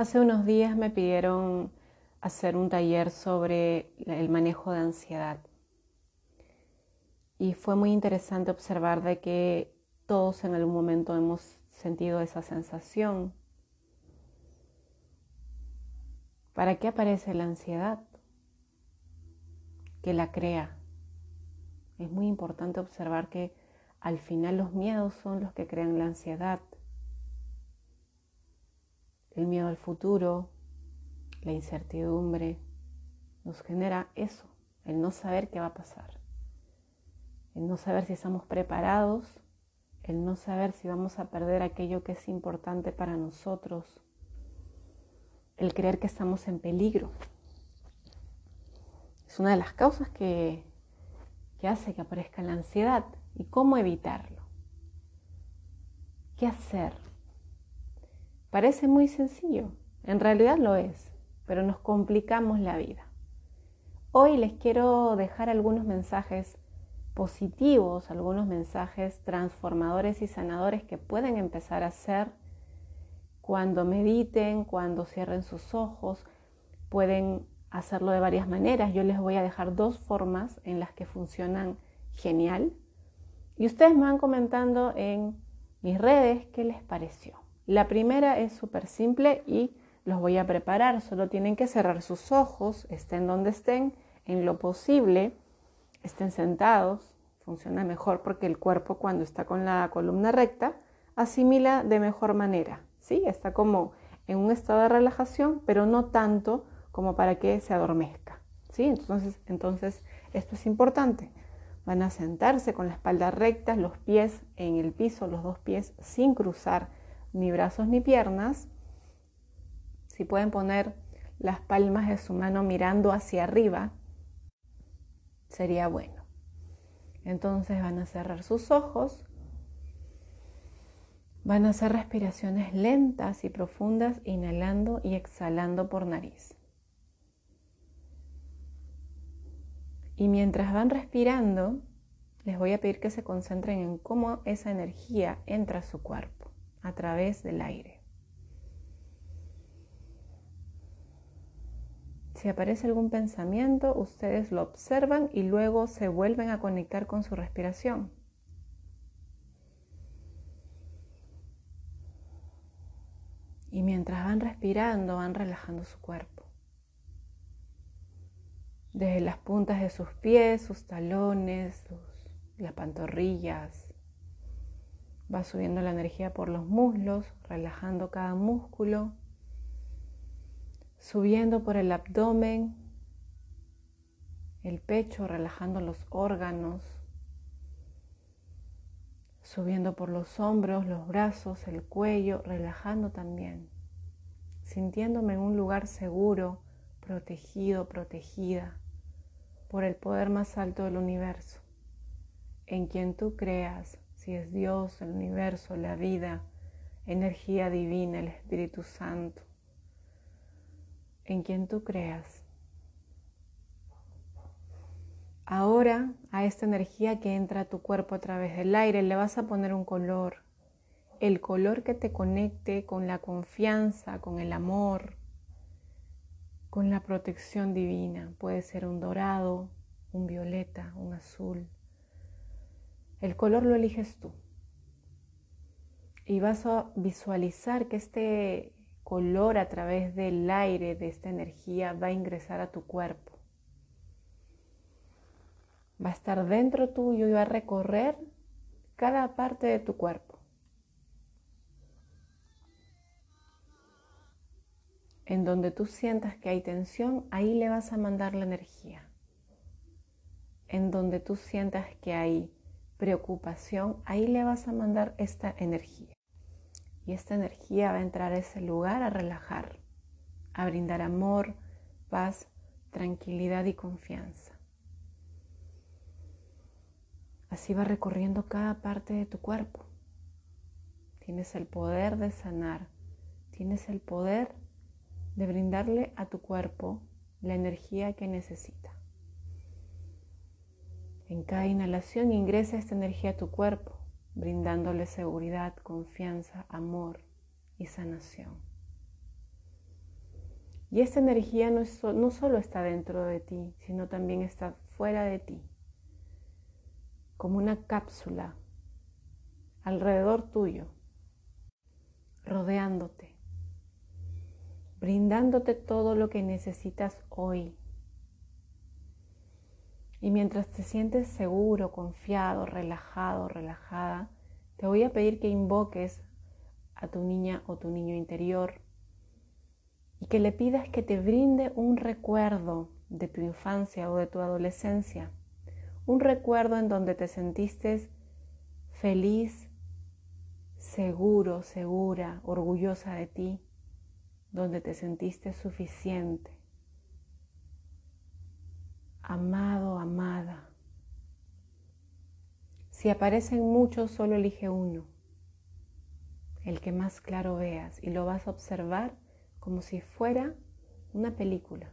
Hace unos días me pidieron hacer un taller sobre el manejo de ansiedad. Y fue muy interesante observar de que todos en algún momento hemos sentido esa sensación. ¿Para qué aparece la ansiedad? Que la crea. Es muy importante observar que al final los miedos son los que crean la ansiedad el miedo al futuro, la incertidumbre, nos genera eso, el no saber qué va a pasar, el no saber si estamos preparados, el no saber si vamos a perder aquello que es importante para nosotros, el creer que estamos en peligro. Es una de las causas que, que hace que aparezca la ansiedad. ¿Y cómo evitarlo? ¿Qué hacer? Parece muy sencillo, en realidad lo es, pero nos complicamos la vida. Hoy les quiero dejar algunos mensajes positivos, algunos mensajes transformadores y sanadores que pueden empezar a hacer cuando mediten, cuando cierren sus ojos. Pueden hacerlo de varias maneras. Yo les voy a dejar dos formas en las que funcionan genial. Y ustedes me van comentando en mis redes qué les pareció. La primera es súper simple y los voy a preparar. Solo tienen que cerrar sus ojos, estén donde estén, en lo posible, estén sentados. Funciona mejor porque el cuerpo cuando está con la columna recta asimila de mejor manera. ¿sí? Está como en un estado de relajación, pero no tanto como para que se adormezca. ¿sí? Entonces, entonces, esto es importante. Van a sentarse con la espalda recta, los pies en el piso, los dos pies sin cruzar ni brazos ni piernas. Si pueden poner las palmas de su mano mirando hacia arriba, sería bueno. Entonces van a cerrar sus ojos, van a hacer respiraciones lentas y profundas, inhalando y exhalando por nariz. Y mientras van respirando, les voy a pedir que se concentren en cómo esa energía entra a su cuerpo a través del aire. Si aparece algún pensamiento, ustedes lo observan y luego se vuelven a conectar con su respiración. Y mientras van respirando, van relajando su cuerpo. Desde las puntas de sus pies, sus talones, las pantorrillas, Va subiendo la energía por los muslos, relajando cada músculo, subiendo por el abdomen, el pecho, relajando los órganos, subiendo por los hombros, los brazos, el cuello, relajando también, sintiéndome en un lugar seguro, protegido, protegida por el poder más alto del universo, en quien tú creas si es Dios, el universo, la vida, energía divina, el Espíritu Santo, en quien tú creas. Ahora a esta energía que entra a tu cuerpo a través del aire le vas a poner un color, el color que te conecte con la confianza, con el amor, con la protección divina. Puede ser un dorado, un violeta, un azul. El color lo eliges tú. Y vas a visualizar que este color a través del aire, de esta energía, va a ingresar a tu cuerpo. Va a estar dentro tuyo y va a recorrer cada parte de tu cuerpo. En donde tú sientas que hay tensión, ahí le vas a mandar la energía. En donde tú sientas que hay preocupación, ahí le vas a mandar esta energía. Y esta energía va a entrar a ese lugar a relajar, a brindar amor, paz, tranquilidad y confianza. Así va recorriendo cada parte de tu cuerpo. Tienes el poder de sanar, tienes el poder de brindarle a tu cuerpo la energía que necesita. En cada inhalación ingresa esta energía a tu cuerpo, brindándole seguridad, confianza, amor y sanación. Y esta energía no, solo está dentro de ti, sino también está fuera de ti, como una cápsula alrededor tuyo, rodeándote, brindándote todo lo que necesitas hoy. Y mientras te sientes seguro, confiado, relajado, relajada, te voy a pedir que invoques a tu niña o tu niño interior y que le pidas que te brinde un recuerdo de tu infancia o de tu adolescencia, un recuerdo en donde te sentiste feliz, seguro, segura, orgullosa de ti, donde te sentiste suficiente, amado, amada. Si aparecen muchos, solo elige uno, el que más claro veas, y lo vas a observar como si fuera una película.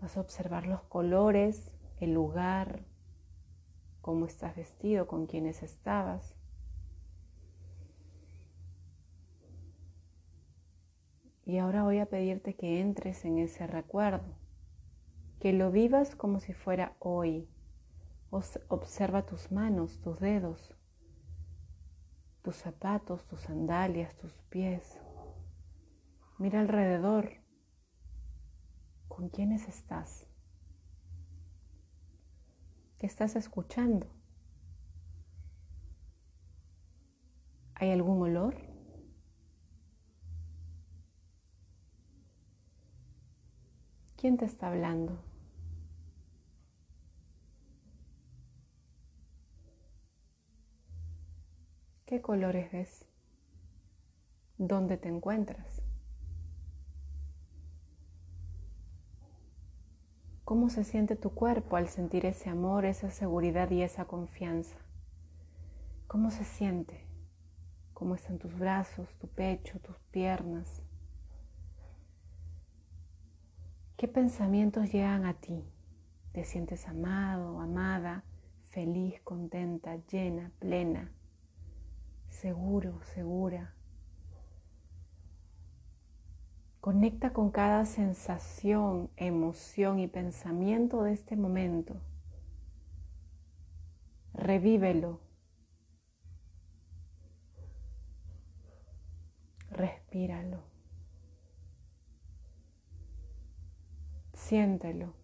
Vas a observar los colores, el lugar, cómo estás vestido, con quiénes estabas. Y ahora voy a pedirte que entres en ese recuerdo, que lo vivas como si fuera hoy. Observa tus manos, tus dedos, tus zapatos, tus sandalias, tus pies. Mira alrededor. ¿Con quiénes estás? ¿Qué estás escuchando? ¿Hay algún olor? ¿Quién te está hablando? ¿Qué colores ves? ¿Dónde te encuentras? ¿Cómo se siente tu cuerpo al sentir ese amor, esa seguridad y esa confianza? ¿Cómo se siente? ¿Cómo están tus brazos, tu pecho, tus piernas? ¿Qué pensamientos llegan a ti? ¿Te sientes amado, amada, feliz, contenta, llena, plena? Seguro, segura. Conecta con cada sensación, emoción y pensamiento de este momento. Revívelo. Respíralo. Siéntelo.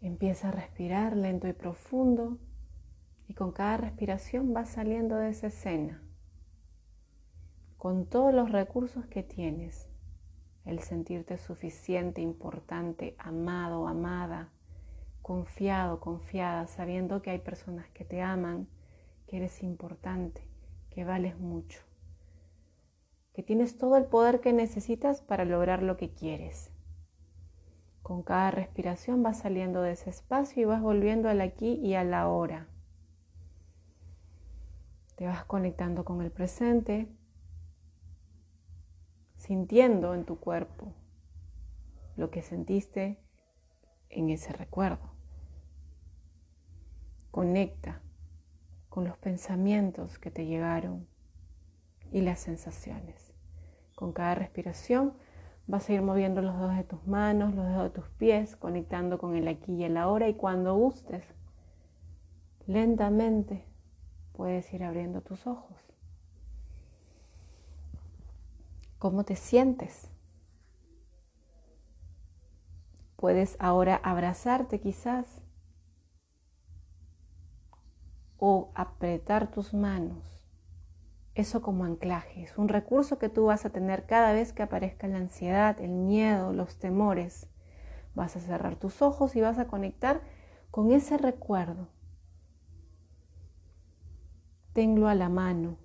Empieza a respirar lento y profundo y con cada respiración vas saliendo de esa escena con todos los recursos que tienes. El sentirte suficiente, importante, amado, amada, confiado, confiada, sabiendo que hay personas que te aman, que eres importante, que vales mucho, que tienes todo el poder que necesitas para lograr lo que quieres. Con cada respiración vas saliendo de ese espacio y vas volviendo al aquí y a la hora. Te vas conectando con el presente, sintiendo en tu cuerpo lo que sentiste en ese recuerdo. Conecta con los pensamientos que te llegaron y las sensaciones. Con cada respiración vas a ir moviendo los dedos de tus manos, los dedos de tus pies, conectando con el aquí y el ahora y cuando gustes, lentamente puedes ir abriendo tus ojos. ¿Cómo te sientes? Puedes ahora abrazarte quizás o apretar tus manos. Eso como anclaje. Es un recurso que tú vas a tener cada vez que aparezca la ansiedad, el miedo, los temores. Vas a cerrar tus ojos y vas a conectar con ese recuerdo tenlo a la mano.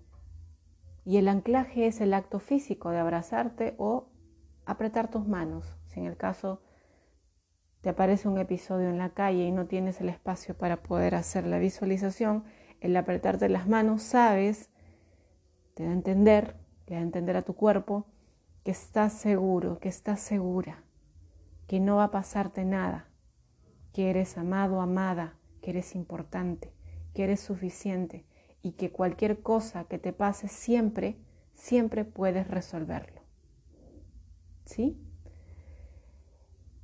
Y el anclaje es el acto físico de abrazarte o apretar tus manos. Si en el caso te aparece un episodio en la calle y no tienes el espacio para poder hacer la visualización, el apretarte las manos, sabes, te da a entender, te da a entender a tu cuerpo que estás seguro, que estás segura, que no va a pasarte nada, que eres amado, amada, que eres importante, que eres suficiente, y que cualquier cosa que te pase siempre, siempre puedes resolverlo. ¿Sí?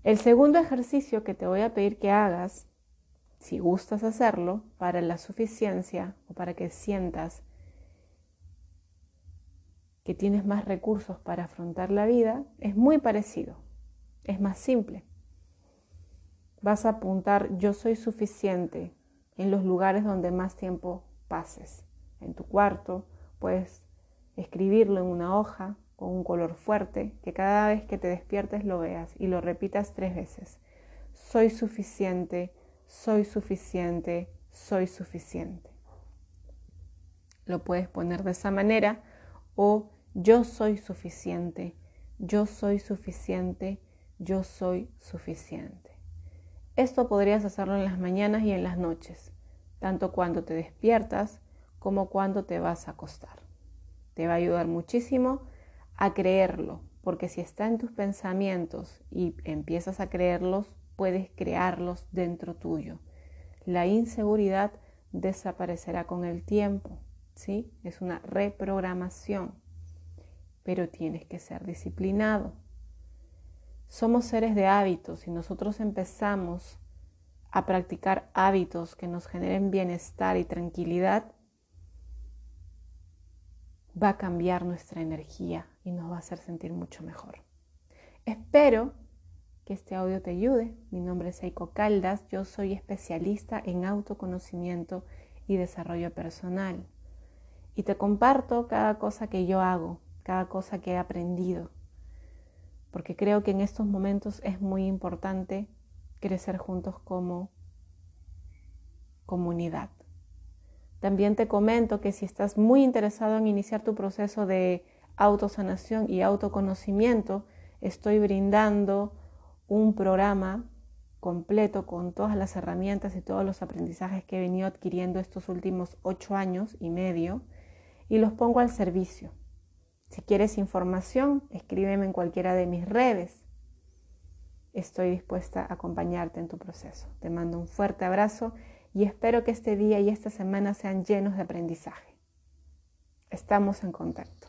El segundo ejercicio que te voy a pedir que hagas, si gustas hacerlo, para la suficiencia o para que sientas que tienes más recursos para afrontar la vida, es muy parecido, es más simple. Vas a apuntar yo soy suficiente en los lugares donde más tiempo pases. En tu cuarto, puedes escribirlo en una hoja con un color fuerte, que cada vez que te despiertes lo veas y lo repitas tres veces. Soy suficiente, soy suficiente, soy suficiente. Lo puedes poner de esa manera o yo soy suficiente, yo soy suficiente, yo soy suficiente. Esto podrías hacerlo en las mañanas y en las noches, tanto cuando te despiertas como cuando te vas a acostar. Te va a ayudar muchísimo a creerlo, porque si está en tus pensamientos y empiezas a creerlos, puedes crearlos dentro tuyo. La inseguridad desaparecerá con el tiempo, ¿sí? Es una reprogramación pero tienes que ser disciplinado. Somos seres de hábitos y nosotros empezamos a practicar hábitos que nos generen bienestar y tranquilidad, va a cambiar nuestra energía y nos va a hacer sentir mucho mejor. Espero que este audio te ayude. Mi nombre es Eiko Caldas, yo soy especialista en autoconocimiento y desarrollo personal. Y te comparto cada cosa que yo hago cada cosa que he aprendido, porque creo que en estos momentos es muy importante crecer juntos como comunidad. También te comento que si estás muy interesado en iniciar tu proceso de autosanación y autoconocimiento, estoy brindando un programa completo con todas las herramientas y todos los aprendizajes que he venido adquiriendo estos últimos ocho años y medio y los pongo al servicio. Si quieres información, escríbeme en cualquiera de mis redes. Estoy dispuesta a acompañarte en tu proceso. Te mando un fuerte abrazo y espero que este día y esta semana sean llenos de aprendizaje. Estamos en contacto.